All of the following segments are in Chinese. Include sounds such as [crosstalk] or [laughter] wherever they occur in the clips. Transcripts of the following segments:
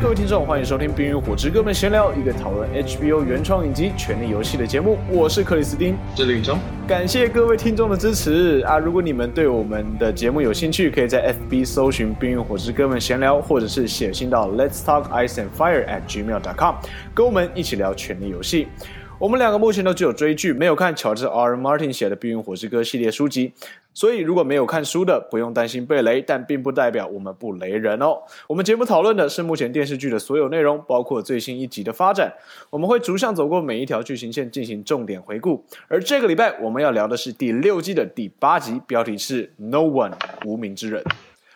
各位听众，欢迎收听《冰与火之歌们闲聊》，一个讨论 HBO 原创影集《权力游戏》的节目。我是克里斯汀，这里中。感谢各位听众的支持啊！如果你们对我们的节目有兴趣，可以在 FB 搜寻《冰与火之歌们闲聊》，或者是写信到 Let's Talk Ice and Fire at gmail.com，跟我们一起聊《权力游戏》。我们两个目前都只有追剧，没有看乔治 R. Martin 写的《冰与火之歌》系列书籍，所以如果没有看书的，不用担心被雷，但并不代表我们不雷人哦。我们节目讨论的是目前电视剧的所有内容，包括最新一集的发展。我们会逐项走过每一条剧情线进行重点回顾。而这个礼拜我们要聊的是第六季的第八集，标题是 “No One 无名之人”，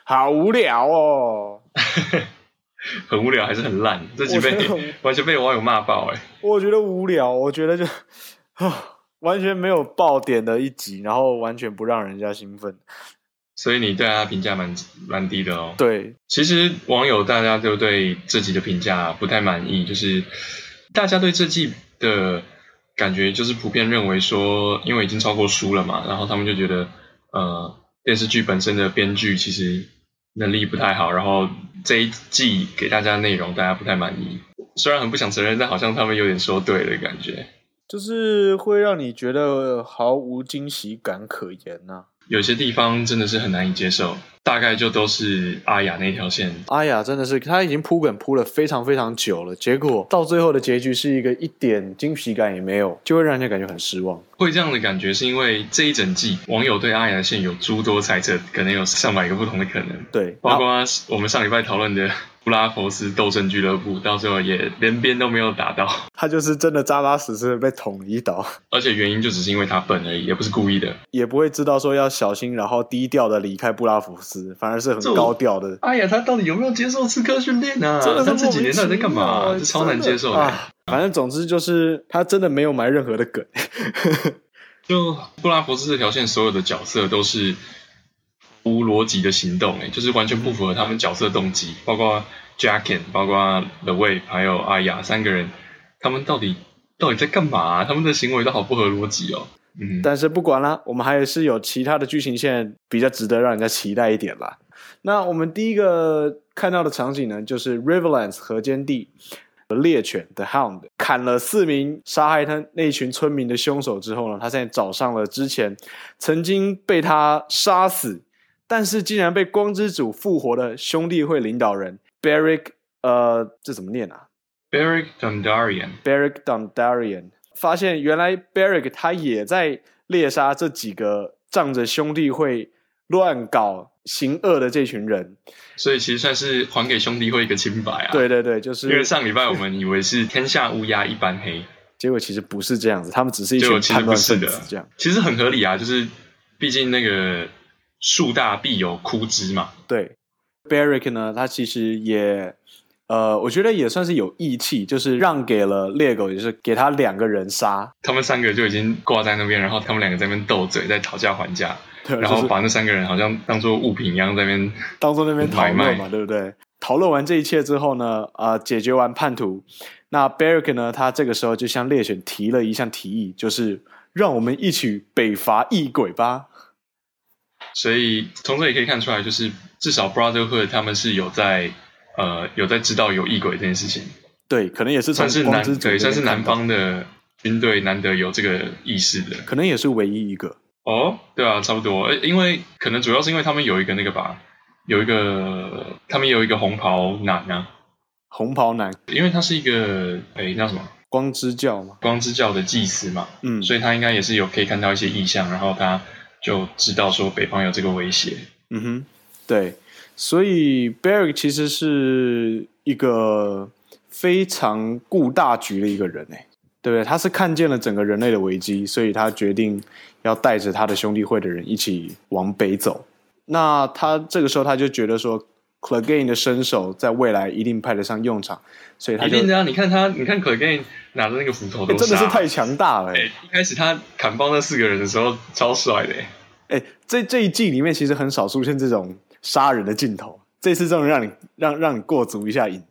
好无聊哦。[laughs] [laughs] 很无聊，还是很烂，这集被 [laughs] 完全被网友骂爆哎！我觉得无聊，我觉得就啊，完全没有爆点的一集，然后完全不让人家兴奋，所以你对他评价蛮蛮低的哦。对，其实网友大家都对这集的评价不太满意，就是大家对这季的感觉就是普遍认为说，因为已经超过书了嘛，然后他们就觉得呃，电视剧本身的编剧其实。能力不太好，然后这一季给大家的内容大家不太满意，虽然很不想承认，但好像他们有点说对的感觉，就是会让你觉得毫无惊喜感可言呐、有些地方真的是很难以接受，大概就都是阿雅那条线。阿雅真的是，他已经铺梗铺了非常非常久了，结果到最后的结局是一个一点惊喜感也没有，就会让人家感觉很失望。会这样的感觉是因为这一整季网友对阿雅的线有诸多猜测，可能有上百个不同的可能。对，包括我们上礼拜讨论的。布拉佛斯斗争俱乐部到最后也连边都没有打到，他就是真的扎扎实实的被捅一刀，而且原因就只是因为他笨而已，也不是故意的，也不会知道说要小心，然后低调的离开布拉佛斯，反而是很高调的。哎呀，他到底有没有接受刺客训练啊？真的他这几年到底在干嘛？这超难接受的。啊，反正总之就是他真的没有埋任何的梗。[laughs] 就布拉佛斯这条线，所有的角色都是。无逻辑的行动，哎，就是完全不符合他们角色动机。包括 Jacken，包括 The Wave，还有阿雅三个人，他们到底到底在干嘛啊？他们的行为都好不合逻辑哦。嗯，但是不管啦，我们还是有其他的剧情线比较值得让人家期待一点啦。那我们第一个看到的场景呢，就是 Riverlands 河间地的猎犬 The Hound 砍了四名杀害他那群村民的凶手之后呢，他现在找上了之前曾经被他杀死。但是竟然被光之主复活的兄弟会领导人 Beric，呃，这怎么念啊？Beric Dondarrion。Beric Dondarrion 发现原来 Beric 他也在猎杀这几个仗着兄弟会乱搞行恶的这群人，所以其实算是还给兄弟会一个清白啊。对对对，就是因为上礼拜我们以为是天下乌鸦一般黑，[laughs] 结果其实不是这样子，他们只是一群叛乱分子这样。其实很合理啊，就是毕竟那个。树大必有枯枝嘛。对，Beric 呢，他其实也，呃，我觉得也算是有义气，就是让给了猎狗，也是给他两个人杀。他们三个就已经挂在那边，然后他们两个在那边斗嘴，在讨价还价，然后把那三个人好像当做物品一样在那边，当做那边讨论嘛，对不对？讨论完这一切之后呢，啊、呃，解决完叛徒，那 Beric 呢，他这个时候就向猎犬提了一项提议，就是让我们一起北伐异鬼吧。所以从这里可以看出来，就是至少 Brotherhood 他们是有在呃有在知道有异鬼这件事情。对，可能也是算是南对，算是南方的军队难得有这个意识的，可能也是唯一一个。哦，对啊，差不多。因为可能主要是因为他们有一个那个吧，有一个他们有一个红袍男啊，红袍男，因为他是一个诶叫什么光之教嘛，光之教的祭司嘛，嗯，所以他应该也是有可以看到一些异象，然后他。就知道说北方有这个威胁。嗯哼，对，所以 Beric 其实是一个非常顾大局的一个人诶，对不对？他是看见了整个人类的危机，所以他决定要带着他的兄弟会的人一起往北走。那他这个时候他就觉得说，Clegane 的身手在未来一定派得上用场，所以他就一定这样。你看他，你看 Clegane 拿着那个斧头都，真的是太强大了。哎，一开始他砍爆那四个人的时候，超帅的。哎，这这一季里面其实很少出现这种杀人的镜头，这次终于让你让让你过足一下瘾。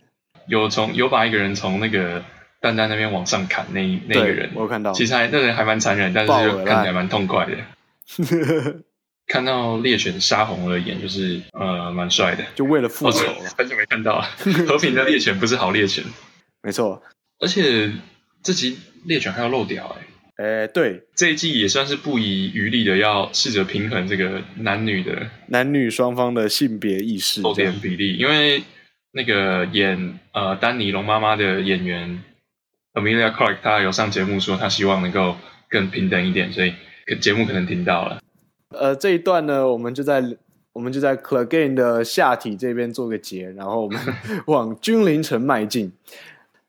有从有把一个人从那个蛋蛋那边往上砍，那那个人我有看到，其实还那人还蛮残忍，但是就看起来蛮痛快的。[laughs] 看到猎犬杀红了眼，就是呃蛮帅的，就为了复仇了。[laughs] 很久没看到了和平的猎犬不是好猎犬，没错。而且这集猎犬还要漏掉哎、欸。哎，对，这一季也算是不遗余力的要试着平衡这个男女的男女双方的性别意识漏点比例，因为那个演呃丹尼龙妈妈的演员 Amelia Clarke，她有上节目说她希望能够更平等一点，所以节目可能听到了。呃，这一段呢，我们就在我们就在 Clegane 的下体这边做个结，然后我们 [laughs] 往君临城迈进。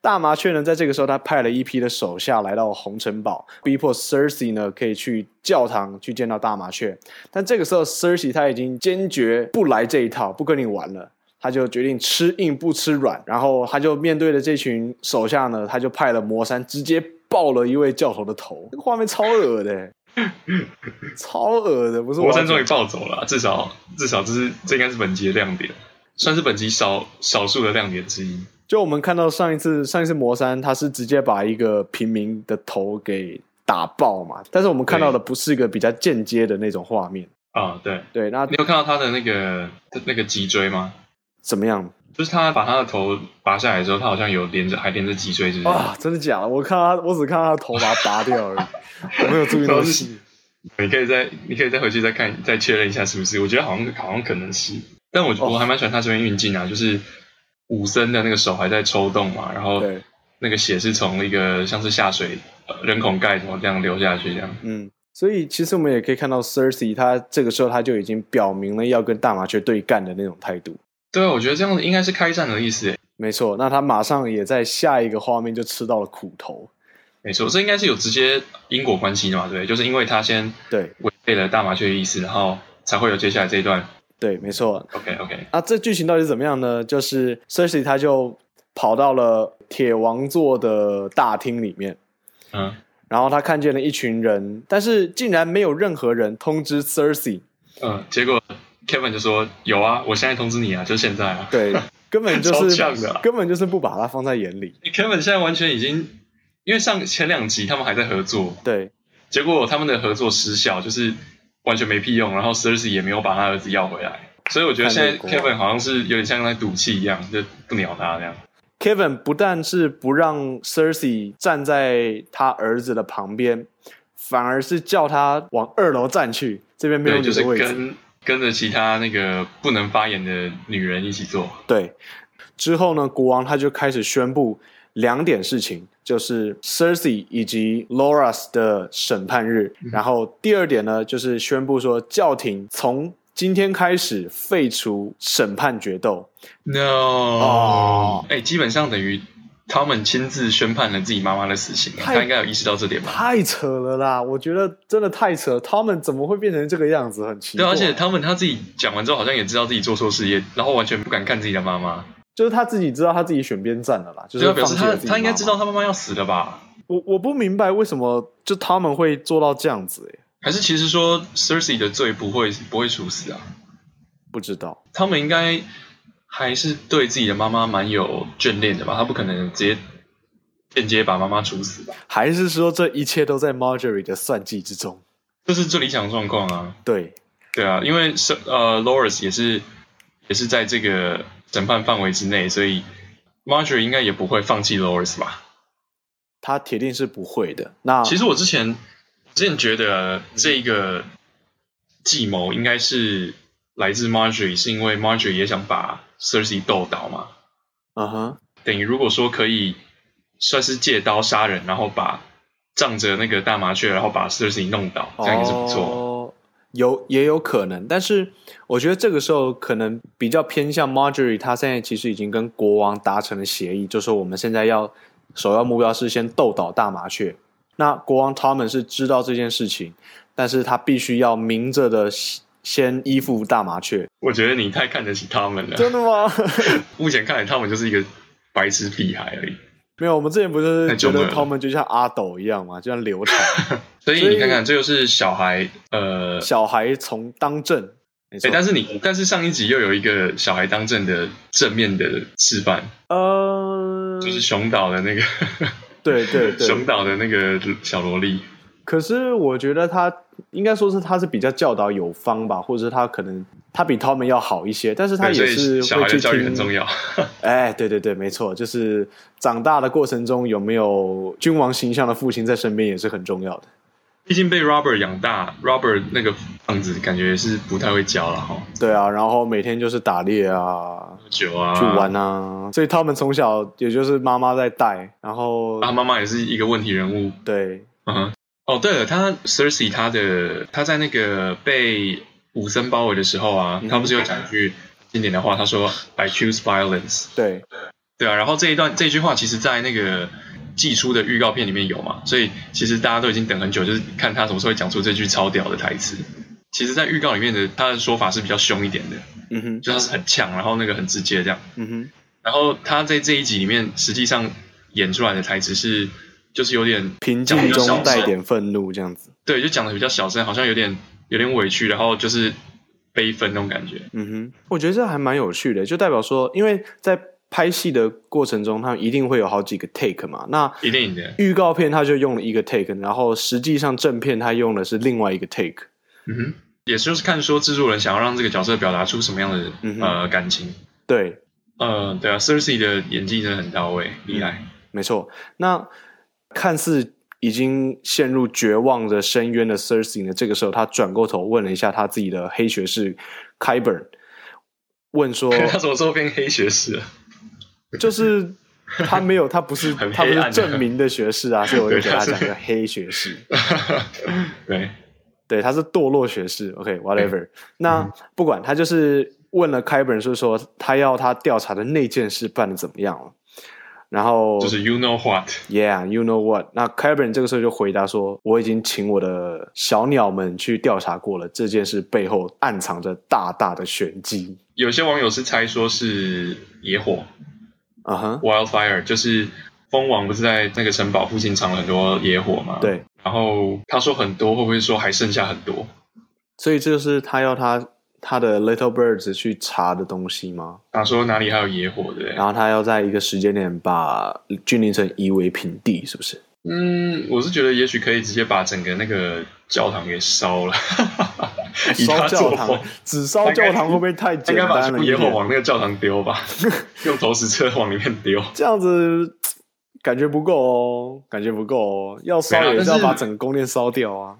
大麻雀呢，在这个时候，他派了一批的手下来到红城堡，逼迫 Cersei 呢可以去教堂去见到大麻雀。但这个时候，Cersei 他已经坚决不来这一套，不跟你玩了。他就决定吃硬不吃软，然后他就面对着这群手下呢，他就派了魔山直接爆了一位教头的头。这个画面超恶的，[laughs] 超恶的，不是魔山终于暴走了，至少至少这是这应该是本集的亮点，算是本集少少数的亮点之一。就我们看到上一次上一次魔山，他是直接把一个平民的头给打爆嘛，但是我们看到的不是一个比较间接的那种画面啊，对对，那你有看到他的那个那个脊椎吗？怎么样？就是他把他的头拔下来之后，他好像有连着还连着脊椎，是不是？啊，真的假的？我看他，我只看到他的头把它拔掉而已，[laughs] 我没有注意到细。你可以再你可以再回去再看再确认一下是不是？我觉得好像好像可能是，但我、哦、我还蛮喜欢他这边运镜啊，就是。武僧的那个手还在抽动嘛，然后那个血是从一个像是下水人孔盖什么这样流下去这样。嗯，所以其实我们也可以看到 Cersei 他这个时候他就已经表明了要跟大麻雀对干的那种态度。对啊，我觉得这样子应该是开战的意思诶。没错，那他马上也在下一个画面就吃到了苦头。没错，这应该是有直接因果关系的嘛，对，就是因为他先对违背了大麻雀的意思，然后才会有接下来这一段。对，没错。OK OK。啊，这剧情到底怎么样呢？就是 Cersei 他就跑到了铁王座的大厅里面，嗯，然后他看见了一群人，但是竟然没有任何人通知 Cersei。嗯，结果 Kevin 就说：“有啊，我现在通知你啊，就现在啊。”对，根本就是 [laughs] 根本就是不把他放在眼里。Kevin 现在完全已经，因为上前两集他们还在合作，对，结果他们的合作失效，就是。完全没屁用，然后 Cersei 也没有把他儿子要回来，所以我觉得现在 Kevin 好像是有点像在赌气一样，就不鸟他这样。Kevin 不但是不让 Cersei 站在他儿子的旁边，反而是叫他往二楼站去，这边没有你的位置。就是跟跟着其他那个不能发言的女人一起做。对，之后呢，国王他就开始宣布。两点事情就是 Cersei 以及 Loras 的审判日，嗯，然后第二点呢，就是宣布说教廷从今天开始废除审判决斗。No，哦，哎，基本上等于他们亲自宣判了自己妈妈的死刑，他应该有意识到这点吧？太扯了啦！我觉得真的太扯了，他们怎么会变成这个样子？很奇怪。对，而且他们他自己讲完之后，好像也知道自己做错事业，然后完全不敢看自己的妈妈。就是他自己知道他自己选边站了啦，就是他表示他他应该知道他妈妈要死了吧？我我不明白为什么就他们会做到这样子诶、欸，还是其实说 Cersei 的罪不会不会处死啊？不知道，他们应该还是对自己的妈妈蛮有眷恋的吧？他不可能直接间接把妈妈处死吧？还是说这一切都在 Marjorie 的算计之中？这是最理想状况啊！对对啊，因为是呃 l o r i s 也是也是在这个。审判范围之内，所以 Marjorie 应该也不会放弃 Loras 吧？他铁定是不会的。那其实我之前之前觉得这个计谋应该是来自 Marjorie，是因为 Marjorie 也想把 Cersei 斗倒嘛。嗯哼，等于如果说可以算是借刀杀人，然后把仗着那个大麻雀，然后把 Cersei 弄倒，这样也是不错。哦有也有可能，但是我觉得这个时候可能比较偏向 Marjorie，他现在其实已经跟国王达成了协议，就是说我们现在要首要目标是先斗倒大麻雀。那国王 Tommen 是知道这件事情，但是他必须要明着的先依附大麻雀。我觉得你太看得起他们了。真的吗？[laughs] 目前看来，他们就是一个白痴屁孩而已。没有，我们之前不是觉得他们就像阿斗一样嘛，就像刘禅。[laughs] 所以你看看，这就是小孩，呃，小孩从当政。哎、欸，但是你，但是上一集又有一个小孩当政的正面的示范，呃，就是熊岛的那个，[laughs] 对对对，熊岛的那个小萝莉。可是我觉得他应该说是他是比较教导有方吧，或者是他可能他比他们要好一些，但是他也是小孩的教育很重要。[laughs] [laughs] 哎，对对对，没错，就是长大的过程中有没有君王形象的父亲在身边也是很重要的。毕竟被 Robert 养大，Robert 那个样子感觉是不太会教了哈。对啊，然后每天就是打猎啊、喝酒啊、去玩啊，所以他们从小也就是妈妈在带，然后他妈妈也是一个问题人物。对，嗯哼。哦，对了，他 Cersei 他的他在那个被武僧包围的时候啊，嗯、他不是有讲一句经典的话，他说 “I choose violence”。对，对啊，然后这一段这一句话，其实在那个。寄出的预告片里面有嘛？所以其实大家都已经等很久，就是看他什么时候会讲出这句超屌的台词。其实，在预告里面的他的说法是比较凶一点的，嗯哼，就他是很呛，然后那个很直接这样，嗯哼。然后他在这一集里面实际上演出来的台词是，就是有点平静中带点愤怒这样子。对，就讲的比较小声，好像有点有点委屈，然后就是悲愤那种感觉。嗯哼，我觉得这还蛮有趣的，就代表说，因为在。拍戏的过程中，他们一定会有好几个 take 嘛？那一定的。预告片他就用了一个 take，然后实际上正片他用的是另外一个 take。嗯哼，也就是看说制作人想要让这个角色表达出什么样的、嗯、呃感情。对，呃，对啊，Cersei 的演技真的很到位，厉害。嗯、没错。那看似已经陷入绝望的深渊的 Cersei 呢？这个时候他转过头问了一下他自己的黑学士 Kyburn，问说 [laughs] 他什么时候变黑学士了？就是他没有，他不是 [laughs] 他不是证明的学士啊，[laughs] 所以我就给他讲个黑学士。对，对，他是堕落学士。OK，whatever。那不管他就是问了 Kyburn，是说他要他调查的那件事办的怎么样了。然后就是 You know what？Yeah，You know what？那 Qyburn 这个时候就回答说：“我已经请我的小鸟们去调查过了，这件事背后暗藏着大大的玄机。”有些网友是猜说是野火。啊哈、uh huh.，Wildfire 就是蜂王不是在那个城堡附近藏了很多野火吗？对。然后他说很多，会不会说还剩下很多？所以这就是他要他他的 Little Birds 去查的东西吗？他说哪里还有野火的？然后他要在一个时间点把君临城夷为平地，是不是？嗯，我是觉得也许可以直接把整个那个教堂给烧了。[laughs] 烧教堂，只烧教堂会不会太简单了？应该把野火往那个教堂丢吧，[laughs] 用投石车往里面丢。这样子感觉不够哦，感觉不够哦。要烧也是要把整个宫殿烧掉啊。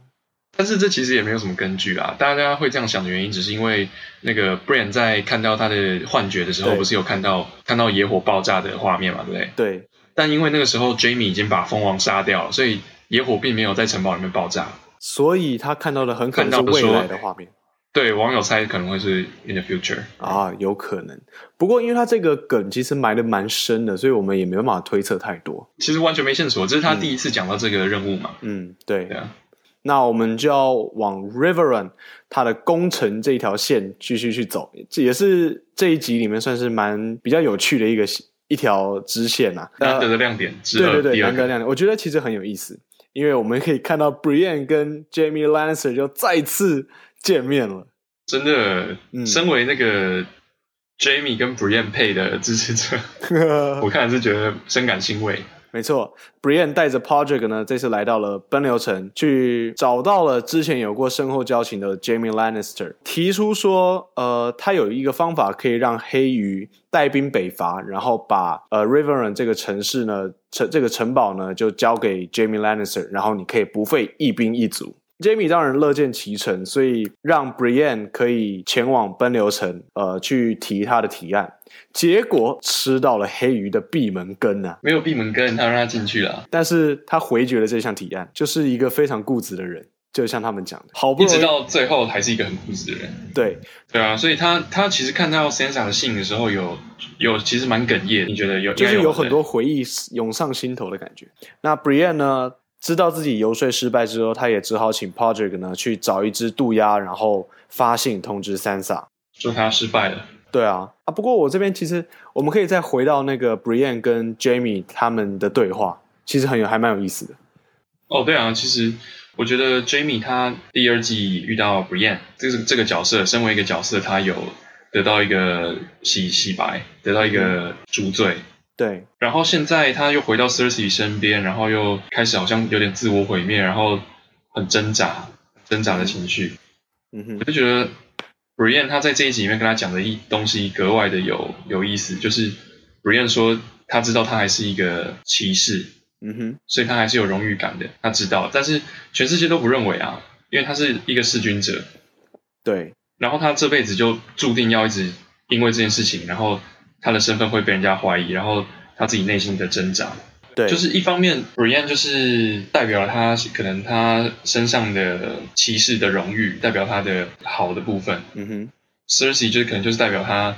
但是这其实也没有什么根据啊。大家会这样想的原因，只是因为那个 Brienne 在看到他的幻觉的时候，不是有看到看到野火爆炸的画面嘛？对不对？对。但因为那个时候 Jaime 已经把蜂王杀掉了，所以野火并没有在城堡里面爆炸。所以他看到的很可能是未来的画面。对，网友猜可能会是 in the future 啊，有可能。不过因为他这个梗其实埋的蛮深的，所以我们也没办法推测太多。其实完全没线索，这是他第一次讲到这个任务嘛。嗯，对。对啊。那我们就要往 Riverrun 它的工程这一条线继续去走，这也是这一集里面算是蛮比较有趣的一个一条支线啊，难得的亮点。呃、对对对，难得亮点，我觉得其实很有意思。因为我们可以看到 Brienne 跟 Jaime Lannister 就再次见面了。真的，嗯、身为那个 Jaime 跟 Brienne 配的支持者，[laughs] 我看是觉得深感欣慰。没错，Brian 带着 Podrick 呢，这次来到了奔流城，去找到了之前有过深厚交情的 Jamie Lannister，提出说，呃，他有一个方法可以让黑鱼带兵北伐，然后把呃 Riverrun 这个城市呢，城这个城堡呢，就交给 Jamie Lannister，然后你可以不费一兵一卒。Jaime 当然乐见其成，所以让 Brienne 可以前往奔流城，呃，去提他的提案。结果吃到了黑鱼的闭门羹啊！没有闭门羹，他让他进去了。但是他回绝了这项提案，就是一个非常固执的人，就像他们讲的，好不容易一直到最后还是一个很固执的人。对对啊，所以他他其实看到 Sansa 的信的时候有，有有其实蛮哽咽。你觉得有？就是有很多回忆涌上心头的感觉。那 Brienne 呢？知道自己游说失败之后，他也只好请 Podrick 呢去找一只渡鸦，然后发信通知 Sansa，说他失败了。对啊，啊，不过我这边其实我们可以再回到那个 Brienne 跟 Jaime 他们的对话，其实很有还蛮有意思的。哦，对啊，其实我觉得 Jaime 他第二季遇到 Brienne 这个这个角色，身为一个角色，他有得到一个洗洗白，得到一个赎罪。嗯对，然后现在他又回到 Cersei 身边，然后又开始好像有点自我毁灭，然后很挣扎，挣挣扎的情绪。嗯哼，我就觉得 Brienne 他在这一集里面跟他讲的一东西格外的有有意思，就是 Brienne 说他知道他还是一个骑士，嗯哼，所以他还是有荣誉感的，他知道，但是全世界都不认为啊，因为他是一个弑君者，对，然后他这辈子就注定要一直因为这件事情，然后他的身份会被人家怀疑，然后他自己内心的挣扎。对，就是一方面，Brienne 就是代表了他可能他身上的骑士的荣誉，代表他的好的部分。嗯哼，Cersei 就是可能就是代表他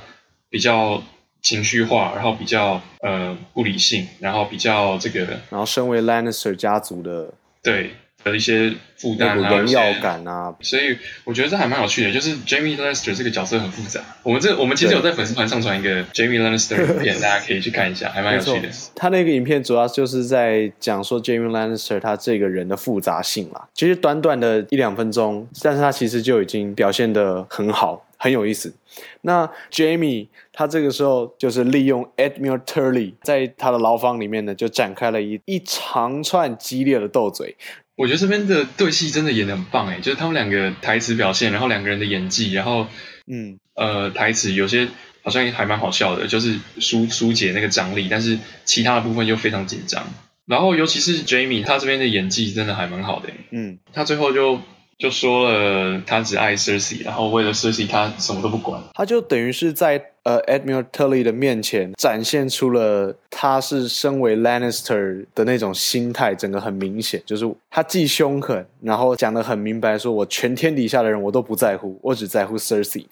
比较情绪化，然后比较呃不理性，然后比较这个，然后身为 Lannister 家族的对。的一些负担啊，荣耀感啊，所以我觉得这还蛮有趣的。就是 Jaime Lannister 这个角色很复杂。我们这我们其实有在粉丝团上传一个 Jaime Lannister 影片，[laughs] 大家可以去看一下，还蛮有趣的。他那个影片主要就是在讲说 Jaime Lannister 他这个人的复杂性啦。其实短短的一两分钟，但是他其实就已经表现的很好，很有意思。那 Jaime 他这个时候就是利用 Admiral Turley 在他的牢房里面呢，就展开了一一长串激烈的斗嘴。我觉得这边的对戏真的演的很棒诶，就是他们两个台词表现，然后两个人的演技，然后嗯呃台词有些好像也还蛮好笑的，就是疏疏解那个张力，但是其他的部分又非常紧张。然后尤其是 Jaime，他这边的演技真的还蛮好的，嗯，他最后就。就说了他只爱 Cersei，然后为了 Cersei 他什么都不管。他就等于是在呃 Edmure Tully 的面前展现出了他是身为 Lannister 的那种心态，整个很明显，就是他既凶狠，然后讲得很明白，说我全天底下的人我都不在乎，我只在乎 Cersei。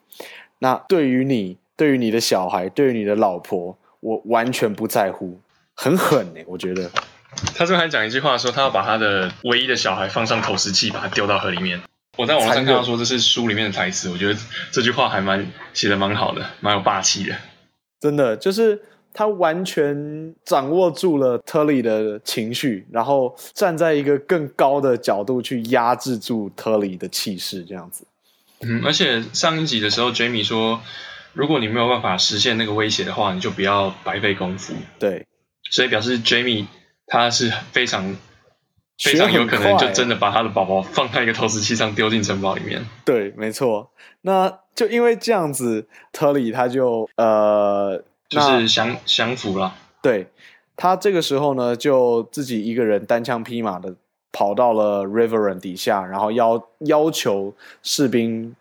那对于你，对于你的小孩，对于你的老婆，我完全不在乎，很狠哎，我觉得。他这边还讲一句话，说他要把他的唯一的小孩放上投石器，把他丢到河里面。我在网络上看到说这是书里面的台词，我觉得这句话还蛮写的蛮好的，蛮有霸气的。真的，就是他完全掌握住了特里的情绪，然后站在一个更高的角度去压制住特里的气势，这样子。嗯，而且上一集的时候，Jaime 说，如果你没有办法实现那个威胁的话，你就不要白费功夫。对，所以表示 Jaime。他是非常非常有可能就真的把他的宝宝放在一个投石器上丢进城堡里面。对，没错。那就因为这样子，特里他就呃，就是降降服了。对，他这个时候呢，就自己一个人单枪匹马的跑到了 Riverrun 底下，然后要要求士兵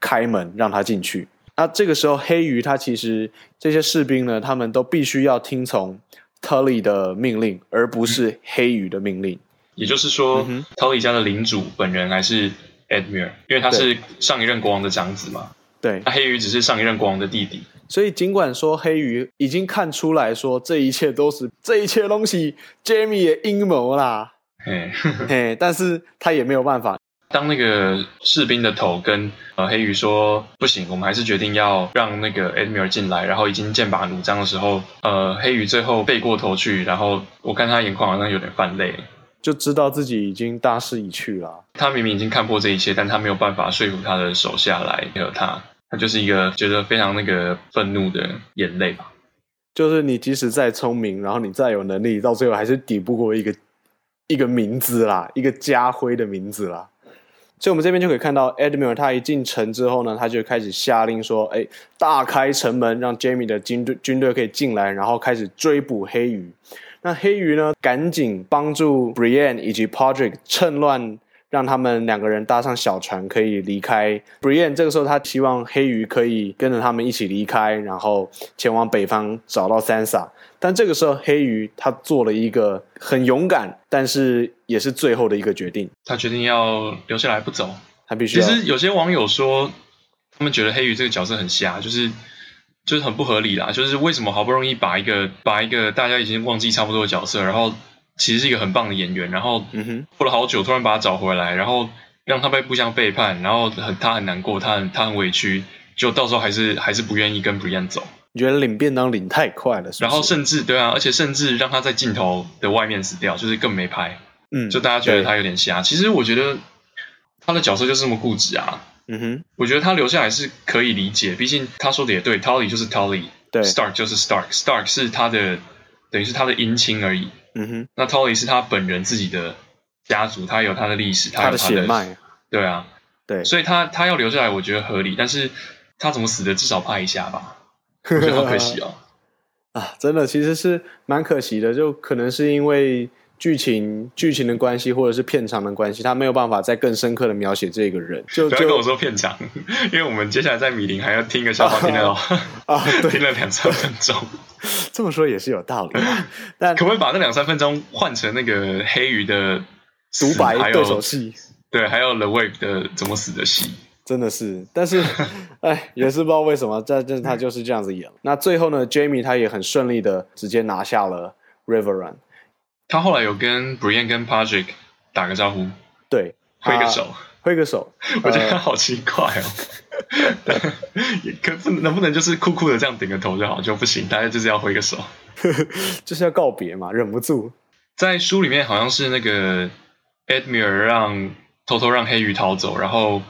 开门让他进去。那这个时候，黑鱼他其实这些士兵呢，他们都必须要听从。Tully 的命令，而不是黑鱼的命令。也就是说、嗯、，Tully 家的领主本人还是 Edmure，因为他是上一任国王的长子嘛。对，那黑鱼只是上一任国王的弟弟。所以，尽管说黑鱼已经看出来说这一切都是 [laughs] 这一切东西 Jaime 的阴谋啦，嘿，[laughs] 嘿，但是他也没有办法。当那个士兵的头跟呃黑鱼说不行，我们还是决定要让那个 Edmure 进来，然后已经剑拔弩张的时候，呃，黑鱼最后背过头去，然后我看他眼眶好像有点泛泪，就知道自己已经大势已去了。他明明已经看破这一切，但他没有办法说服他的手下来配合他，他就是一个觉得非常那个愤怒的眼泪吧。就是你即使再聪明，然后你再有能力，到最后还是抵不过一个一个名字啦，一个家徽的名字啦。所以，我们这边就可以看到，Edmure 他一进城之后呢，他就开始下令说：“哎，大开城门，让 Jaime 的军队军队可以进来，然后开始追捕黑鱼。那黑鱼呢，赶紧帮助 Brienne 以及 Podrick 趁乱让他们两个人搭上小船，可以离开。Brienne 这个时候，他希望黑鱼可以跟着他们一起离开，然后前往北方找到 Sansa。但这个时候，黑鱼他做了一个很勇敢，但是也是最后的一个决定。他决定要留下来不走，他必须。其实有些网友说，他们觉得黑鱼这个角色很瞎，就是就是很不合理啦。就是为什么好不容易把一个把一个大家已经忘记差不多的角色，然后其实是一个很棒的演员，然后嗯哼，过了好久突然把他找回来，然后让他被互相背叛，然后很他很难过，他很他很委屈，就到时候还是还是不愿意跟 Brienne 走。你觉得领便当领太快了是是？然后甚至对啊，而且甚至让他在镜头的外面死掉，就是更没拍。嗯，就大家觉得他有点瞎。其实我觉得他的角色就是这么固执啊。嗯哼，我觉得他留下来是可以理解，毕竟他说的也对，Tully 就是 Tully，对，Stark 就是 Stark，Stark 是他的等于是他的姻亲而已。嗯哼，那 Tully 是他本人自己的家族，他有他的历史，他有他的，他的血脉。对啊，对，所以他他要留下来，我觉得合理。但是他怎么死的，至少拍一下吧，我觉得好可惜哦。[laughs] 啊，真的其实是蛮可惜的，就可能是因为剧情剧情的关系，或者是片场的关系，他没有办法再更深刻的描写这个人。就不要跟我说片场，[laughs] 因为我们接下来在米林还要听个笑话，听 [laughs] 了啊，听了两三分钟。这么说也是有道理，[laughs] 但可不可以把那两三分钟换成那个黑鱼的独白对手戏？对，还有 The Wave 的怎么死的戏？真的是，但是，哎，也是不知道为什么，这这他就是这样子演。那最后呢，Jamie 他也很顺利的直接拿下了 River Run。他后来有跟 Brienne 跟 Patrick 打个招呼，对，挥个手，挥个手。[laughs] 我觉得他好奇怪哦，也 [laughs] 可不能不能就是酷酷的这样顶个头就好，就不行，大家就是要挥个手，[laughs] 就是要告别嘛，忍不住。在书里面好像是那个 Edmure 让偷偷让黑鱼逃走，然后。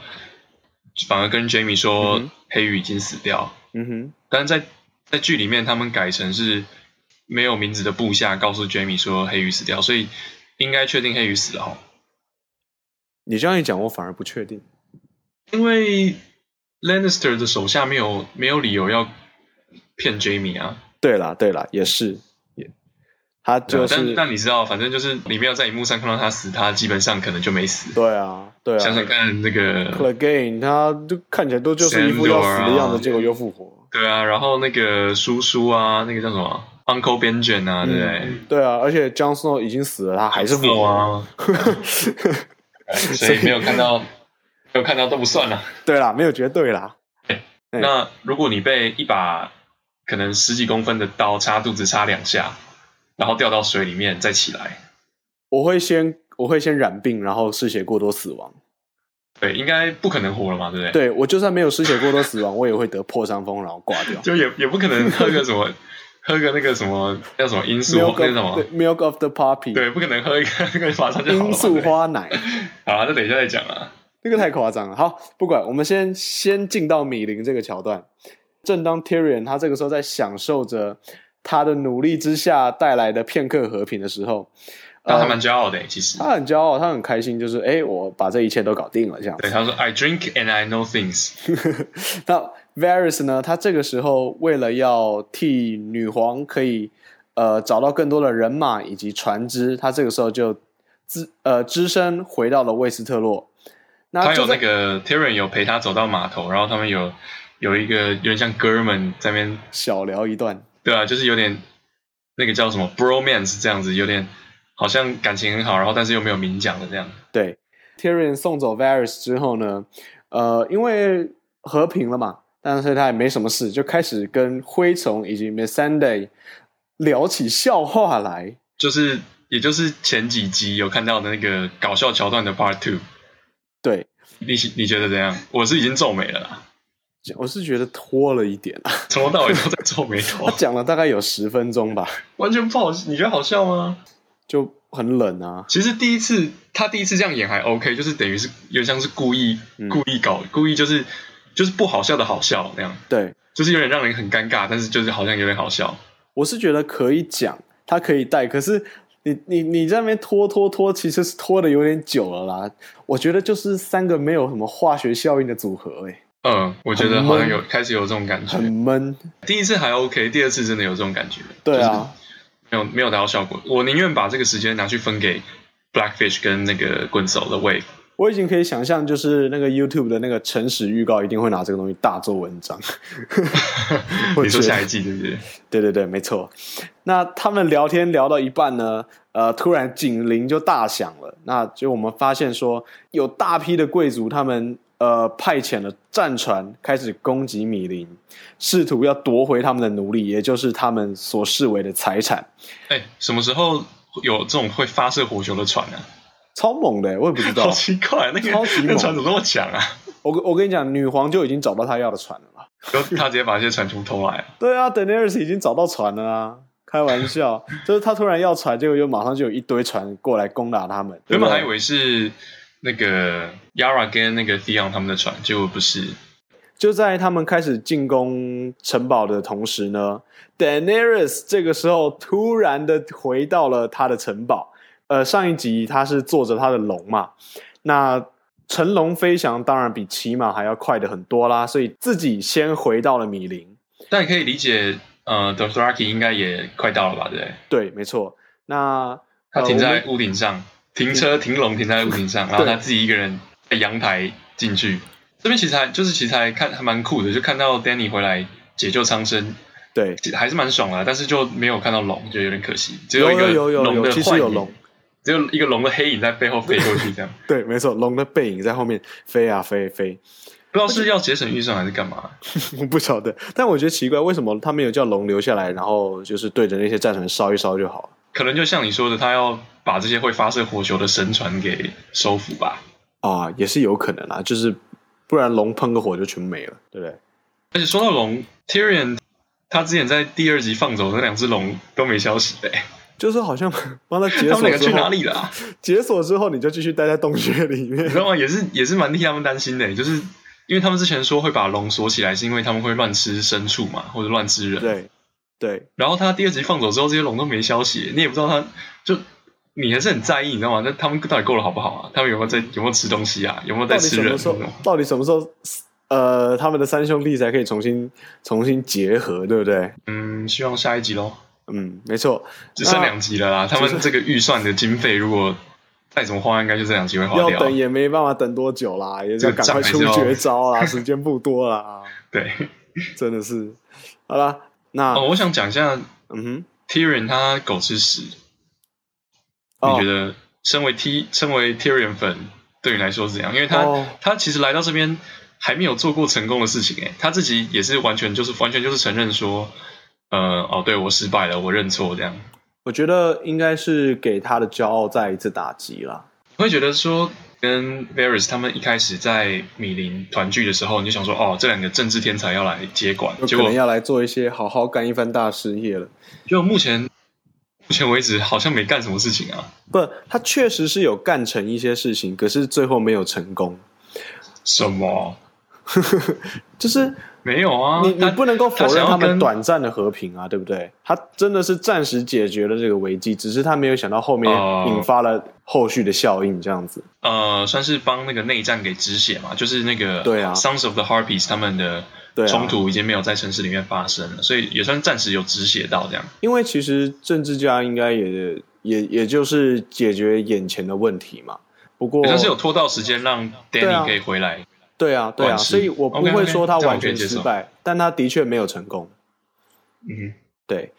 反而跟 Jamie 说、嗯、黑鱼已经死掉，嗯哼，但是在在剧里面他们改成是没有名字的部下告诉 Jamie 说黑鱼死掉，所以应该确定黑鱼死了哈。你这样一讲，我反而不确定，因为 Lannister 的手下没有没有理由要骗 Jamie 啊。对啦对啦，也是。也他就是，但但你知道，反正就是你没有在荧幕上看到他死，他基本上可能就没死。对啊，对啊。想想看，那个 Clegane 他就看起来都就是一副要死的样子，结果又复活。对啊，然后那个叔叔啊，那个叫什么 Uncle Benjen 啊，对不对？对啊，而且 Jon Snow 已经死了，他还是复活啊。[laughs] 所以没有看到，没有看到都不算了。对啦，没有绝对啦。那如果你被一把可能十几公分的刀插肚子插两下。然后掉到水里面再起来，我会先我会先染病，然后失血过多死亡。对，应该不可能活了嘛，对不对？对，我就算没有失血过多死亡，我也会得破伤风，然后挂掉。[laughs] 就也也不可能喝个什么，喝个那个什么叫什么罂粟那什么 milk of the poppy。对，不可能喝一个那个马上就。罂粟花奶。[laughs] 好啊，那等一下再讲啊。那个太夸张了。好，不管，我们先先进到米林这个桥段。正当 Tyrion 他这个时候在享受着。他的努力之下带来的片刻和平的时候，他还蛮骄傲的。其实他很骄傲，他很开心，就是哎，我把这一切都搞定了，这样子。对，他说：“I drink and I know things。[laughs] ”那 Varys 呢？他这个时候为了要替女皇可以呃找到更多的人马以及船只，他这个时候就只呃只身回到了威斯特洛。那他有那个 Tyrion 有陪他走到码头，然后他们有有一个有点像哥们在那边小聊一段。对啊，就是有点那个叫什么 bromance 这样子，有点好像感情很好，然后但是又没有明讲的这样。对，Tyrion 送走 Varys 之后呢，呃，因为和平了嘛，但是他也没什么事，就开始跟灰虫以及 Miss Sunday 聊起笑话来。就是，也就是前几集有看到的那个搞笑桥段的 Part Two。对，你你觉得怎样？我是已经皱眉了啦。我是觉得拖了一点啊，从头到尾都在皱眉头。[laughs] 他讲了大概有十分钟吧，完全不好。你觉得好笑吗？就很冷啊。其实第一次他第一次这样演还 OK，就是等于是有点像是故意、嗯、故意搞故意就是就是不好笑的好笑那样。对，就是有点让人很尴尬，但是就是好像有点好笑。我是觉得可以讲，他可以带，可是你你你在那边拖拖拖，其实是拖的有点久了啦。我觉得就是三个没有什么化学效应的组合、欸，哎。嗯，我觉得好像有开始有这种感觉，很闷。第一次还 OK，第二次真的有这种感觉。对啊，没有没有达到效果。我宁愿把这个时间拿去分给 Blackfish 跟那个 Quinzel 的 Wave。我已经可以想象，就是那个 YouTube 的那个诚实预告一定会拿这个东西大做文章。[laughs] 你说下一季对不对？对对对，没错。那他们聊天聊到一半呢，呃，突然警铃就大响了。那就我们发现说，有大批的贵族他们。呃，派遣了战船开始攻击米林，试图要夺回他们的奴隶，也就是他们所视为的财产。哎，什么时候有这种会发射火球的船呢、啊？超猛的，我也不知道。好奇怪，那个超级船怎么那么强啊？我我跟你讲，女皇就已经找到她要的船了嘛，就他直接把这些船全部偷来了。对啊，Daenerys 已经找到船了啊！开玩笑，[laughs] 就是他突然要船，结果又马上就有一堆船过来攻打他们。原本还以为是。那个 Yara 跟那个 Theon 他们的船，结果不是。就在他们开始进攻城堡的同时呢，Daenerys 这个时候突然的回到了他的城堡。呃，上一集他是坐着他的龙嘛，那乘龙飞翔当然比骑马还要快的很多啦，所以自己先回到了米林。但也可以理解，呃，Dothraki 应该也快到了吧？对，对，没错。那他停在屋顶上，停车停龙停在屋顶上，[laughs] 然后他自己一个人在阳台进去。这边其实还就是其实还看还蛮酷的，就看到 Danny 回来解救苍生，对，还是蛮爽的。但是就没有看到龙，就有点可惜，只有一个有有龙的幻影，只有一个龙的黑影在背后飞过去，这样。[laughs] 对，没错，龙的背影在后面飞啊飞飞。不知道是要节省预算还是干嘛，[laughs] 我不晓得。但我觉得奇怪，为什么他没有叫龙留下来，然后就是对着那些战船烧一烧就好了？可能就像你说的，他要把这些会发射火球的神船给收服吧？啊，也是有可能啊，就是不然龙喷个火就全没了，对不对？而且说到龙，Tyrion 他之前在第二集放走的那两只龙都没消息的，就是好像 [laughs] 帮他解锁，他们两个去哪里了啊？解锁之后你就继续待在洞穴里面，你知道吗？也是也是蛮替他们担心的，就是。因为他们之前说会把龙锁起来，是因为他们会乱吃牲畜嘛，或者乱吃人。对，对。然后他第二集放走之后，这些龙都没消息，你也不知道他，就你还是很在意，你知道吗？那他们到底过得好不好啊？他们有没有在有没有吃东西啊？有没有在吃人？到底什么时候？到底什么时候？呃，他们的三兄弟才可以重新重新结合，对不对？嗯，希望下一集喽。嗯，没错，只剩两集了啦。他们这个预算的经费，如果再怎么花，应该就这两集会花掉。要等也没办法等多久啦，也就赶快出绝招啦，[laughs] 时间不多啦。对，真的是。好了，那、哦、我想讲一下，嗯哼，Tyrion 他狗吃屎。哦、你觉得身为 T 身为 Tyrion 粉，对你来说是怎样？因为他、哦、他其实来到这边还没有做过成功的事情，哎，他自己也是完全就是完全就是承认说，呃，哦，对我失败了，我认错这样。我觉得应该是给他的骄傲再一次打击了。我会觉得说，跟 Varys 他们一开始在米林团聚的时候，你就想说，哦，这两个政治天才要来接管，结果要来做一些好好干一番大事业了。就目前目前为止，好像没干什么事情啊。不，他确实是有干成一些事情，可是最后没有成功。什么？[laughs] 就是。没有啊，你你不能够否认他们短暂的和平啊，对不对？他真的是暂时解决了这个危机，只是他没有想到后面引发了后续的效应，这样子。呃，算是帮那个内战给止血嘛，就是那个对啊，Sons of the Harpies 他们的冲突已经没有在城市里面发生了，所以也算暂时有止血到这样。因为其实政治家应该也也也就是解决眼前的问题嘛，不过但是有拖到时间让 Danny 可以回来。对啊，对啊，所以我不会说他完全失败，okay, okay, 但他的确没有成功。嗯，对。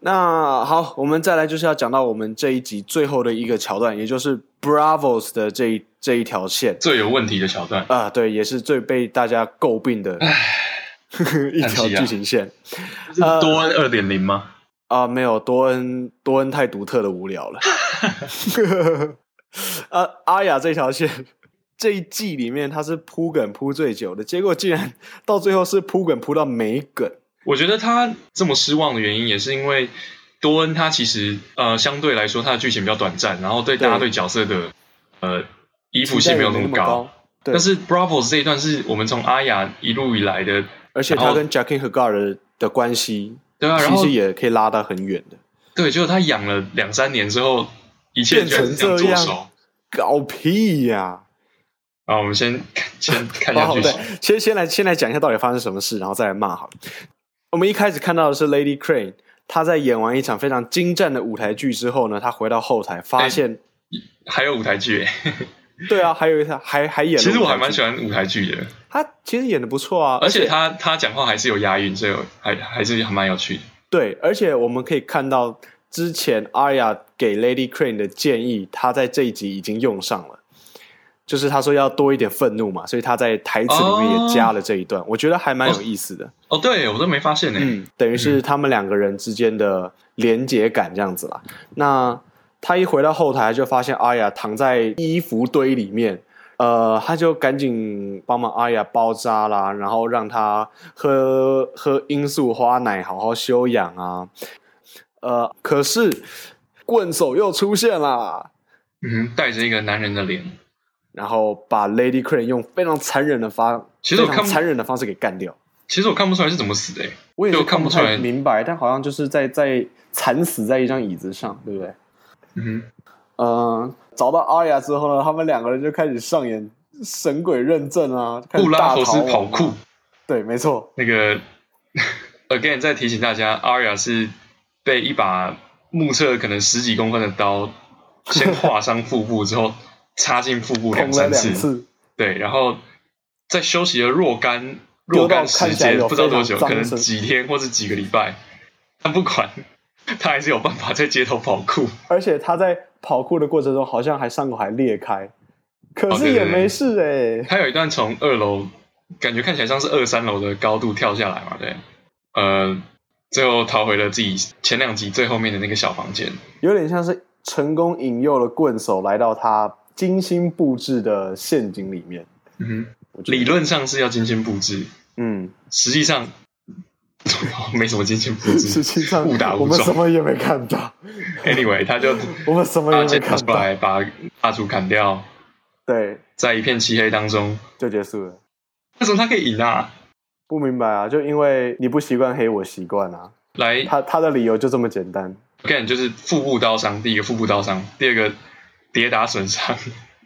那好，我们再来就是要讲到我们这一集最后的一个桥段，也就是 Braavos 的这一这一条线最有问题的桥段啊，对，也是最被大家诟病的 [laughs] 一条剧情线。多恩二点零吗？啊，没有，多恩多恩太独特的无聊了。啊，[laughs] 阿雅这条线。这一季里面，他是铺梗铺最久的，结果竟然到最后是铺梗铺到没梗。我觉得他这么失望的原因，也是因为多恩他其实呃相对来说他的剧情比较短暂，然后对大家对角色的呃依附性没有那么高。但是 Braavos 这一段是我们从阿雅一路以来的，而且他跟 Jaqen H'ghar 的关系，对啊，其实也可以拉到很远的。对，就是他养了两三年之后，一切变成这样，搞屁呀、啊！啊，我们先先 [laughs] 看一下剧情。先先来先来讲一下到底发生什么事，然后再来骂好了。我们一开始看到的是 Lady Crane，她在演完一场非常精湛的舞台剧之后呢，她回到后台发现、欸、还有舞台剧。[laughs] 对啊，还有一场还还演。其实我还蛮喜欢舞台剧的。她其实演的不错啊，而且她她讲话还是有押韵，所以还还是还蛮有趣的。对，而且我们可以看到之前 Arya 给 Lady Crane 的建议，她在这一集已经用上了。就是他说要多一点愤怒嘛，所以他在台词里面也加了这一段，哦、我觉得还蛮有意思的。哦，对，我都没发现呢。嗯，等于是他们两个人之间的连结感这样子啦。嗯、那他一回到后台就发现阿雅躺在衣服堆里面，呃，他就赶紧帮忙阿雅包扎啦，然后让他喝喝罂粟花奶，好好休养啊。呃，可是棍手又出现啦，嗯，带着一个男人的脸。然后把 Lady Crane 用非常残忍的方，其实我看残忍的方式给干掉。其实我看不出来是怎么死的，我也看不出来明白，但好像就是在在惨死在一张椅子上，对不对？嗯找到阿雅之后呢，他们两个人就开始上演神鬼认证啊，布拉佛斯跑酷。对，没错。那个 [laughs] again 再提醒大家，阿雅是被一把目测可能十几公分的刀先划伤腹部，之后插进腹部两三次，次对，然后在休息了若干若干时间，不知道多久，可能几天或是几个礼拜，但不管。他还是有办法在街头跑酷，[laughs] 而且他在跑酷的过程中好像还伤口还裂开，可是也没事哎、欸。他有一段从二楼，感觉看起来像是二三楼的高度跳下来嘛，对，呃，最后逃回了自己前两集最后面的那个小房间，有点像是成功引诱了棍手来到他精心布置的陷阱里面。嗯哼，理论上是要精心布置，嗯，实际上。[laughs] 没什么精心布置，实际上误打误撞，我们什么也没看到。Anyway，他就 [laughs] 我们什么也没看到，出来把蜡烛砍掉，对，在一片漆黑当中就结束了。为什么他可以赢啊？不明白啊，就因为你不习惯黑，我习惯啊。来，他他的理由就这么简单。OK，就是腹部刀伤，第一个腹部刀伤，第二个跌打损伤，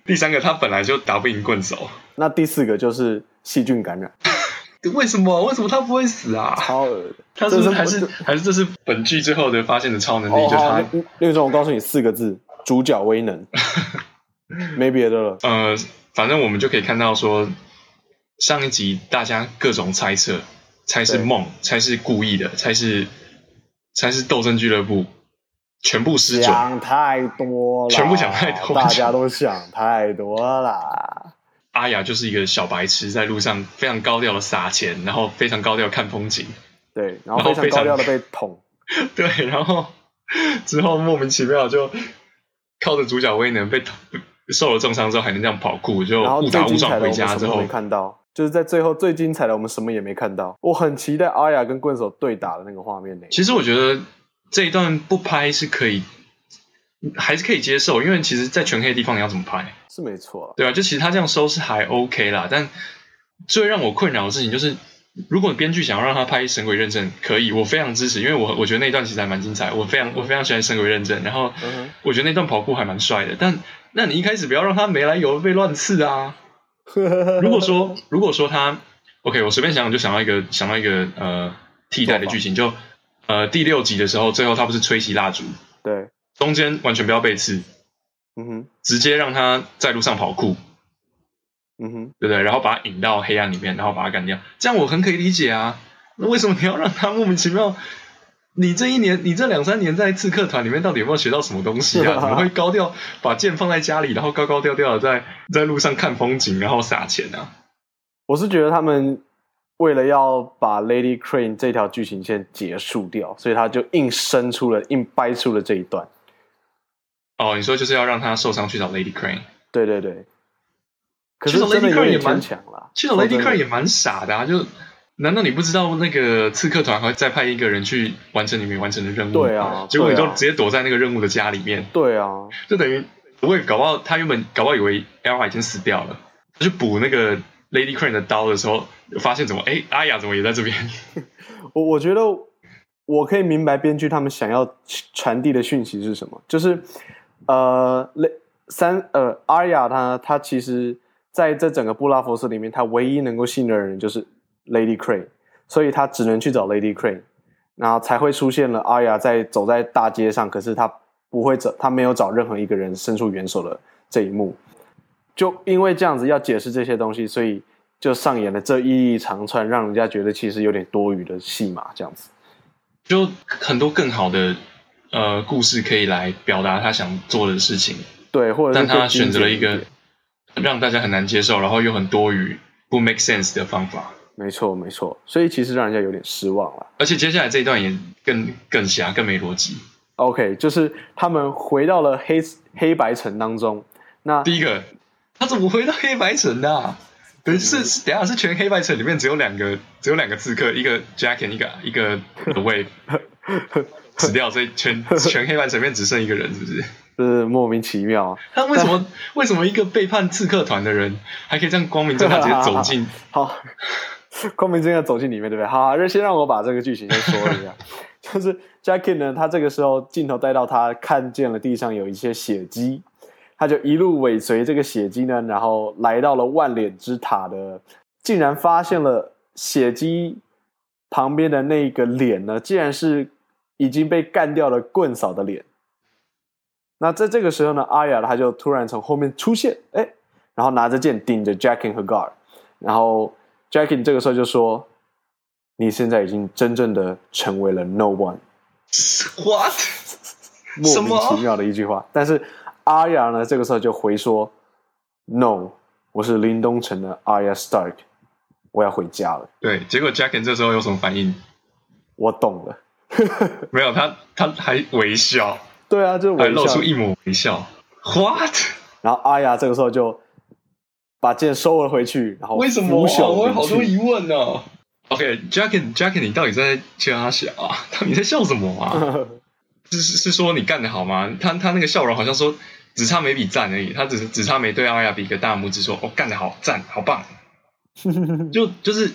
第三个他本来就打不赢棍手，那第四个就是细菌感染。[laughs] 为什么？为什么他不会死啊？超恶的！他是不是还是还是这是本剧最后的发现的超能力？哦、就是他。那个时候我告诉你四个字：主角威能。[laughs] 没别的了。呃，反正我们就可以看到说，上一集大家各种猜测，猜是梦，猜是故意的，猜是猜是斗争俱乐部，全部失准。想太多了，全部想太多，大家都想太多了。阿雅就是一个小白痴，在路上非常高调的撒钱，然后非常高调看风景，对，然后非常高调的被捅，[laughs] 对，然后之后莫名其妙就靠着主角威能被捅，受了重伤之后还能这样跑酷，就误打误撞回家之后。没看到，就是在最后最精彩的我们什么也没看到，我很期待阿雅跟棍手对打的那个画面呢。其实我觉得这一段不拍是可以。还是可以接受，因为其实，在全黑的地方你要怎么拍是没错，对啊，就其实他这样收是还 OK 啦。但最让我困扰的事情就是，如果编剧想要让他拍神鬼认证，可以，我非常支持，因为我我觉得那段其实还蛮精彩，我非常我非常喜欢神鬼认证。然后我觉得那段跑酷还蛮帅的。但那你一开始不要让他没来由被乱刺啊！[laughs] 如果说如果说他 OK，我随便想想就想到一个想到一个呃替代的剧情，就呃第六集的时候，最后他不是吹熄蜡烛？对。中间完全不要背刺，嗯哼，直接让他在路上跑酷，嗯哼，对不对？然后把他引到黑暗里面，然后把他干掉，这样我很可以理解啊。那为什么你要让他莫名其妙？你这一年，你这两三年在刺客团里面到底有没有学到什么东西啊？怎么会高调把剑放在家里，然后高高调调的在在路上看风景，然后撒钱啊？我是觉得他们为了要把 Lady Crane 这条剧情线结束掉，所以他就硬生出了，硬掰出了这一段。哦，你说就是要让他受伤去找 Lady Crane？对对对。可是 Lady Crane 也蛮强了，去找 Lady Crane 也蛮傻的啊！就难道你不知道那个刺客团还会再派一个人去完成你没完成的任务？对啊。结果你就直接躲在那个任务的家里面。对啊。就等于不会搞不好他原本搞不好以为 Ella 已经死掉了，他去补那个 Lady Crane 的刀的时候，发现怎么哎阿雅怎么也在这边？[laughs] 我我觉得我可以明白编剧他们想要传递的讯息是什么，就是。呃，三呃，阿雅她她其实在这整个布拉佛斯里面，她唯一能够信任的人就是 Lady Crane，所以她只能去找 Lady Crane，然后才会出现了阿雅在走在大街上，可是她不会找，她没有找任何一个人伸出援手的这一幕。就因为这样子要解释这些东西，所以就上演了这一长串让人家觉得其实有点多余的戏码，这样子，就很多更好的。呃，故事可以来表达他想做的事情，对，或者是但他选择了一个让大家很难接受，然后又很多余、不 make sense 的方法。没错，没错，所以其实让人家有点失望了。而且接下来这一段也更更瞎、更没逻辑。OK，就是他们回到了黑黑白城当中。那第一个，他怎么回到黑白城的、啊？[laughs] 等是是，等下是全黑白城里面只有两个，只有两个刺客，一个 Jacken，一个一个 The Wave。[laughs] 死掉，所以全全黑白城里面只剩一个人，是不是？[laughs] 是莫名其妙。他为什么为什么一个背叛刺客团的人，还可以这样光明正大直接走进？好，光明正大走进里面，对不对？好，那先让我把这个剧情先说一下。就是 Jackie 呢，他这个时候镜头带到他看见了地上有一些血迹，他就一路尾随这个血迹呢，然后来到了万脸之塔的，竟然发现了血迹旁边的那个脸呢，竟然是已经被干掉了棍嫂的脸。那在这个时候呢，阿雅他就突然从后面出现，哎，然后拿着剑顶着 Jackin 和 Guard，然后 Jackin 这个时候就说：“你现在已经真正的成为了 No One。” What？莫名其妙的一句话。但是阿雅呢，这个时候就回说：“No，我是林东城的 Arya Stark，我要回家了。”对，结果 Jackin 这时候有什么反应？我懂了，[laughs] 没有他，他还微笑。对啊，就还露出一抹微笑。What？然后阿雅这个时候就把剑收了回去，然后为什么？我有好多疑问呢、啊。OK，Jackin，Jackin，你到底在笑啊？你在笑什么啊？[laughs] 是是是说你干得好吗？他他那个笑容好像说只差没比赞而已，他只是只差没对阿雅比个大拇指说，说哦干得好赞，好棒。[laughs] 就就是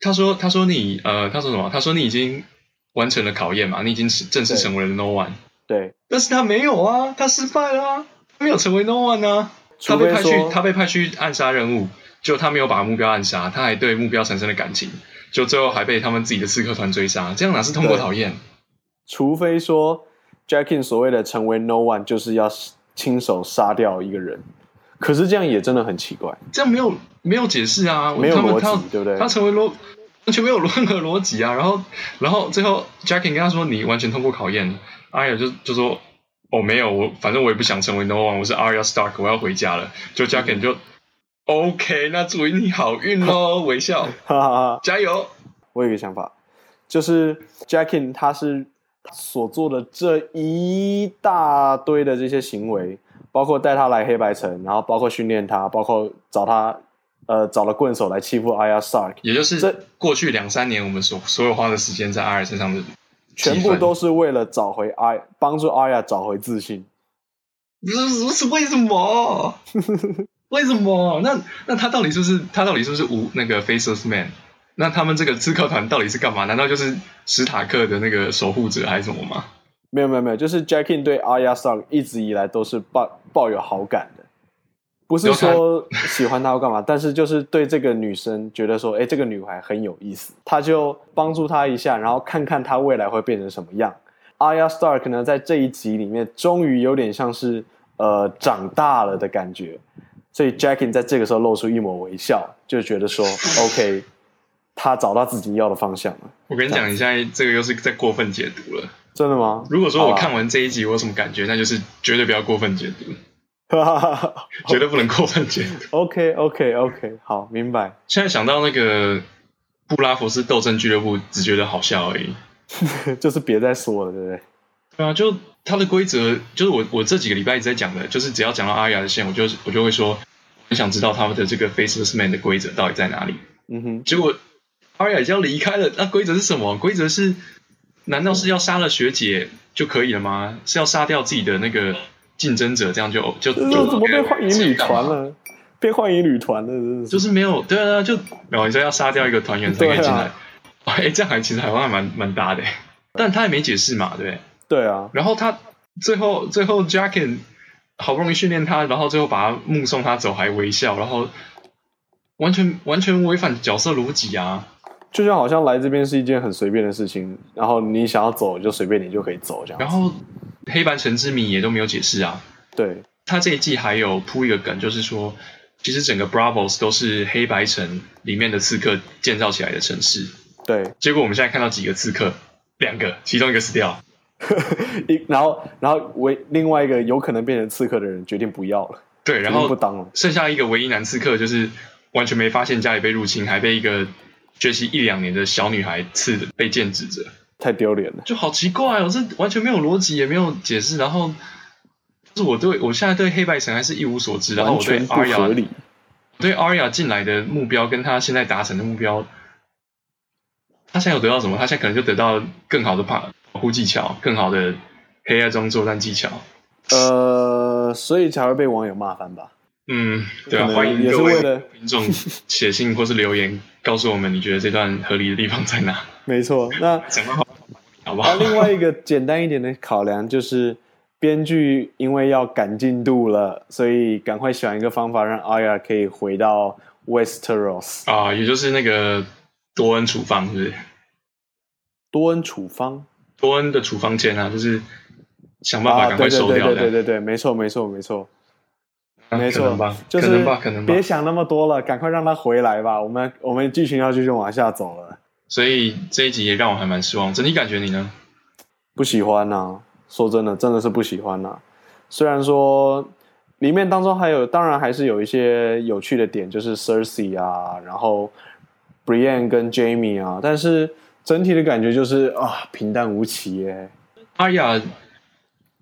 他说他说你呃他说什么？他说你已经完成了考验嘛？你已经正式成为了 No One。对，但是他没有啊，他失败了啊，他没有成为 No One 啊，他被派去，他被派去暗杀任务，就他没有把目标暗杀，他还对目标产生了感情，就最后还被他们自己的刺客团追杀，这样哪是通过考验？除非说 Jackin 所谓的成为 No One 就是要亲手杀掉一个人，可是这样也真的很奇怪，这样没有没有解释啊，没有逻辑，对不对？他成为罗。完全没有任何逻辑啊！然后，然后最后，Jackin 跟他说：“你完全通过考验。”阿雅就就说：“哦，没有，我反正我也不想成为 No One，我是 Arya Stark，我要回家了。”就 Jackin 就、嗯、OK，那祝你好运喽，[laughs] 微笑，哈哈哈，加油！我有一个想法，就是 Jackin 他是所做的这一大堆的这些行为，包括带他来黑白城，然后包括训练他，包括找他。呃，找了棍手来欺负 Arya Stark，也就是这过去两三年我们所所有花的时间在阿尔身上的，全部都是为了找回阿，帮助阿雅找回自信。不是，为什么？为什么？[laughs] 那那他到底是不是他到底是不是无那个 Faceless Man？那他们这个刺客团到底是干嘛？难道就是史塔克的那个守护者还是什么吗？没有没有没有，就是 Jackin 对 Arya Stark 一直以来都是抱抱有好感的。不是说喜欢她或干嘛，[laughs] 但是就是对这个女生觉得说，哎，这个女孩很有意思，他就帮助她一下，然后看看她未来会变成什么样。Arya Stark 呢，在这一集里面终于有点像是呃长大了的感觉，所以 Jackin 在这个时候露出一抹微笑，就觉得说，OK，他找到自己要的方向了。我跟你讲，你现在这个又是在过分解读了，真的吗？如果说我看完这一集我有什么感觉，那就是绝对不要过分解读。[laughs] 绝对不能过分解读。OK，OK，OK，好，明白。现在想到那个布拉佛斯斗争俱乐部，只觉得好笑而已。[laughs] 就是别再说了，对不对？对啊，就它的规则，就是我我这几个礼拜一直在讲的，就是只要讲到阿雅的线，我就我就会说，很想知道他们的这个 Faceless Man 的规则到底在哪里。嗯哼。结果阿雅已经要离开了，那规则是什么？规则是，难道是要杀了学姐就可以了吗？是要杀掉自己的那个？竞争者这样就就就怎么被幻影旅团了？被幻影旅团了，就是没有对啊，就然后你说要杀掉一个团员才可以进来，[laughs] 哎、啊欸，这样还其实还蛮蛮搭的，但他也没解释嘛，对不对？对啊，然后他最后最后 Jackin 好不容易训练他，然后最后把他目送他走，还微笑，然后完全完全违反角色逻辑啊！就像好像来这边是一件很随便的事情，然后你想要走就随便你就可以走这样，然后。黑白城之谜也都没有解释啊。对，他这一季还有铺一个梗，就是说，其实整个 Braavos 都是黑白城里面的刺客建造起来的城市。对，结果我们现在看到几个刺客，两个，其中一个死掉，[laughs] 一然后然后唯另外一个有可能变成刺客的人决定不要了。对，然后不当了，剩下一个唯一男刺客就是完全没发现家里被入侵，还被一个学习一两年的小女孩刺被剑指着。太丢脸了，就好奇怪哦，这完全没有逻辑，也没有解释。然后，就是我对我现在对黑白城还是一无所知。然后我对阿雅，对阿雅进来的目标跟他现在达成的目标，他现在有得到什么？他现在可能就得到更好的保护技巧，更好的黑暗中作战技巧。呃，所以才会被网友骂翻吧？嗯，对啊，欢迎各位听众写信或是留言告诉我们，你觉得这段合理的地方在哪？[laughs] 没错，那。好不好？另外一个简单一点的考量就是，编剧因为要赶进度了，所以赶快想一个方法让 Arya 可以回到 Westeros 啊，也就是那个多恩处方，是不是？多恩处方，多恩的处方间啊，就是想办法赶快收掉。对对对对对，没错没错没错，没错吧？就是。别想那么多了，赶快让他回来吧。我们我们剧情要继续往下走了。所以这一集也让我还蛮失望。整体感觉你呢？不喜欢呐、啊，说真的，真的是不喜欢呐、啊。虽然说里面当中还有，当然还是有一些有趣的点，就是 Cersei 啊，然后 Brienne 跟 Jaime 啊，但是整体的感觉就是啊，平淡无奇耶。阿雅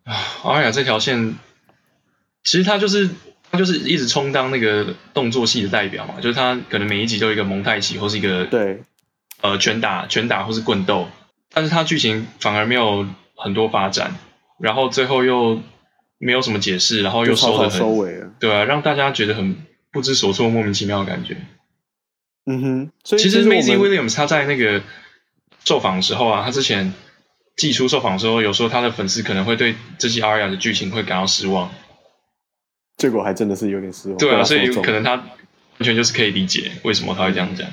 啊，阿雅这条线，其实他就是他就是一直充当那个动作戏的代表嘛，就是他可能每一集都有一个蒙太奇或是一个对，呃，拳打拳打或是棍斗。但是他剧情反而没有很多发展，然后最后又没有什么解释，然后又收的很收尾了，对啊，让大家觉得很不知所措、莫名其妙的感觉。嗯哼，所以其实 Maisie Williams 他在那个受访的时候啊，他之前寄出受访的时候，有时候他的粉丝可能会对这些 Aria 的剧情会感到失望，结果还真的是有点失望。对啊，所以可能他完全就是可以理解为什么他会这样讲。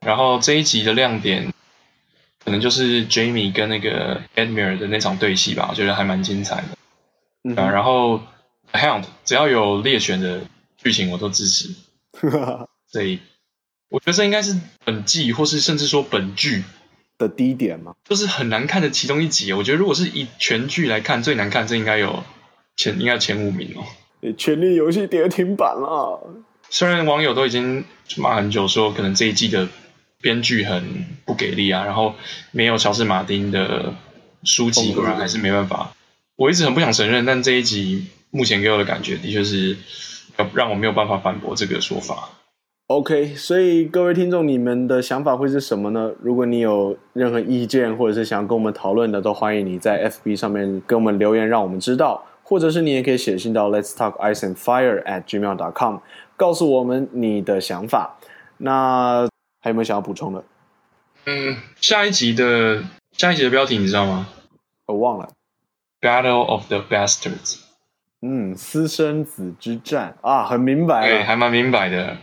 然后这一集的亮点。可能就是 Jaime 跟那个 Edmure 的那场对戏吧，我觉得还蛮精彩的。嗯、啊，然后 Hound 只要有猎犬的剧情，我都支持。[laughs] 所以我觉得这应该是本季或是甚至说本剧的低点嘛，就是很难看的其中一集。我觉得如果是以全剧来看，最难看，这应该有前应该前五名哦。权力游戏跌停板了。虽然网友都已经骂很久，说可能这一季的。编剧很不给力啊，然后没有乔治马丁的书籍，果然还是没办法。我一直很不想承认，但这一集目前给我的感觉，的确是让我没有办法反驳这个说法。OK，所以各位听众，你们的想法会是什么呢？如果你有任何意见，或者是想跟我们讨论的，都欢迎你在 FB 上面给我们留言，让我们知道。或者是你也可以写信到 Let's Talk Ice and Fire at gmail.com，告诉我们你的想法。那。还有没有想要补充的？嗯，下一集的下一集的标题你知道吗？我忘了。Battle of the Bastards。嗯，私生子之战啊，很明白。对，还蛮明白的。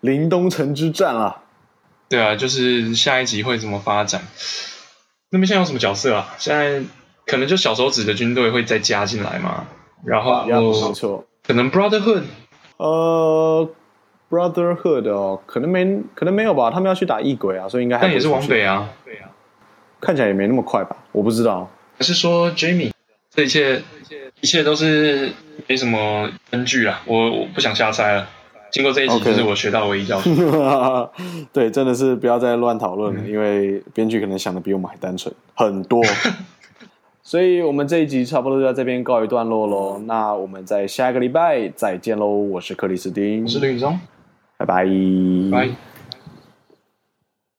林东城之战啊。对啊，就是下一集会怎么发展？那边现在有什么角色啊？现在可能就小手指的军队会再加进来嘛？然后，没错，可能 Brotherhood。呃。Brotherhood 哦，可能没，可能没有吧。他们要去打异鬼啊，所以应该还。但也是往北啊，对啊，看起来也没那么快吧？我不知道。还是说 Jaime？这一切，一切都是没什么根据啊。我我不想瞎猜了。经过这一集，就是我学到的唯一教训。[laughs] 对，真的是不要再乱讨论了，嗯、因为编剧可能想的比我们还单纯很多。[laughs] 所以我们这一集差不多就在这边告一段落喽。那我们在下一个礼拜再见喽。我是克里斯汀，我是林宇中。拜拜。拜。